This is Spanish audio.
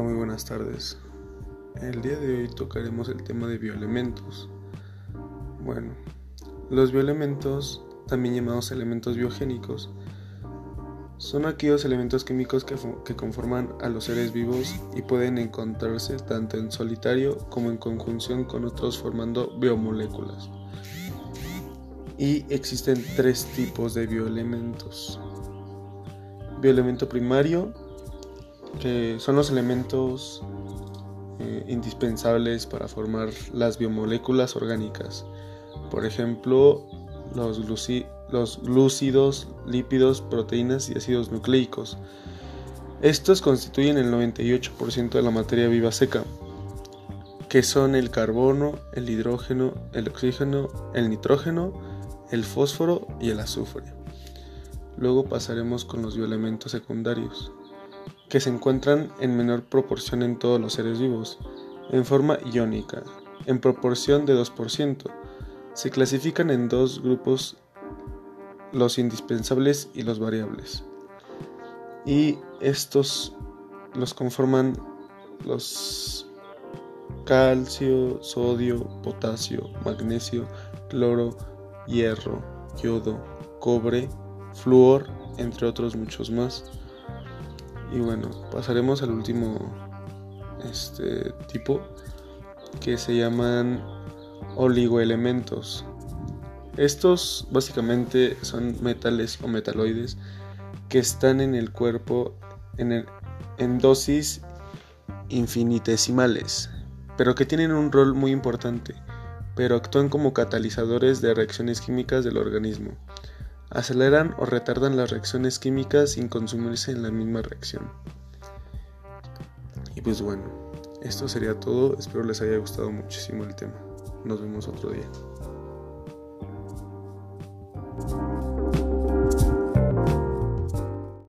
buenas tardes. El día de hoy tocaremos el tema de bioelementos. Bueno, los bioelementos, también llamados elementos biogénicos, son aquellos elementos químicos que, que, conforman a los seres vivos y pueden encontrarse tanto en solitario como en conjunción con otros formando biomoléculas. Y existen tres tipos de bioelementos. Bioelemento primario, que son los elementos eh, indispensables para formar las biomoléculas orgánicas. Por ejemplo, los, los glúcidos, lípidos, proteínas y ácidos nucleicos. Estos constituyen el 98% de la materia viva seca, que son el carbono, el hidrógeno, el oxígeno, el nitrógeno, el fósforo y el azufre. Luego pasaremos con los bioelementos secundarios, que se encuentran en menor proporción en todos los seres vivos, en forma iónica, en proporción de 2%. Se clasifican en dos grupos, los indispensables y los variables. Y estos los conforman los calcio, sodio, potasio, magnesio, cloro, hierro, yodo, cobre, flúor, entre otros muchos más. Y bueno, pasaremos al último este tipo que se llaman oligoelementos. Estos básicamente son metales o metaloides que están en el cuerpo en, en dosis infinitesimales, pero que tienen un rol muy importante, pero actúan como catalizadores de reacciones químicas del organismo aceleran o retardan las reacciones químicas sin consumirse en la misma reacción. Y pues bueno, esto sería todo, espero les haya gustado muchísimo el tema. Nos vemos otro día.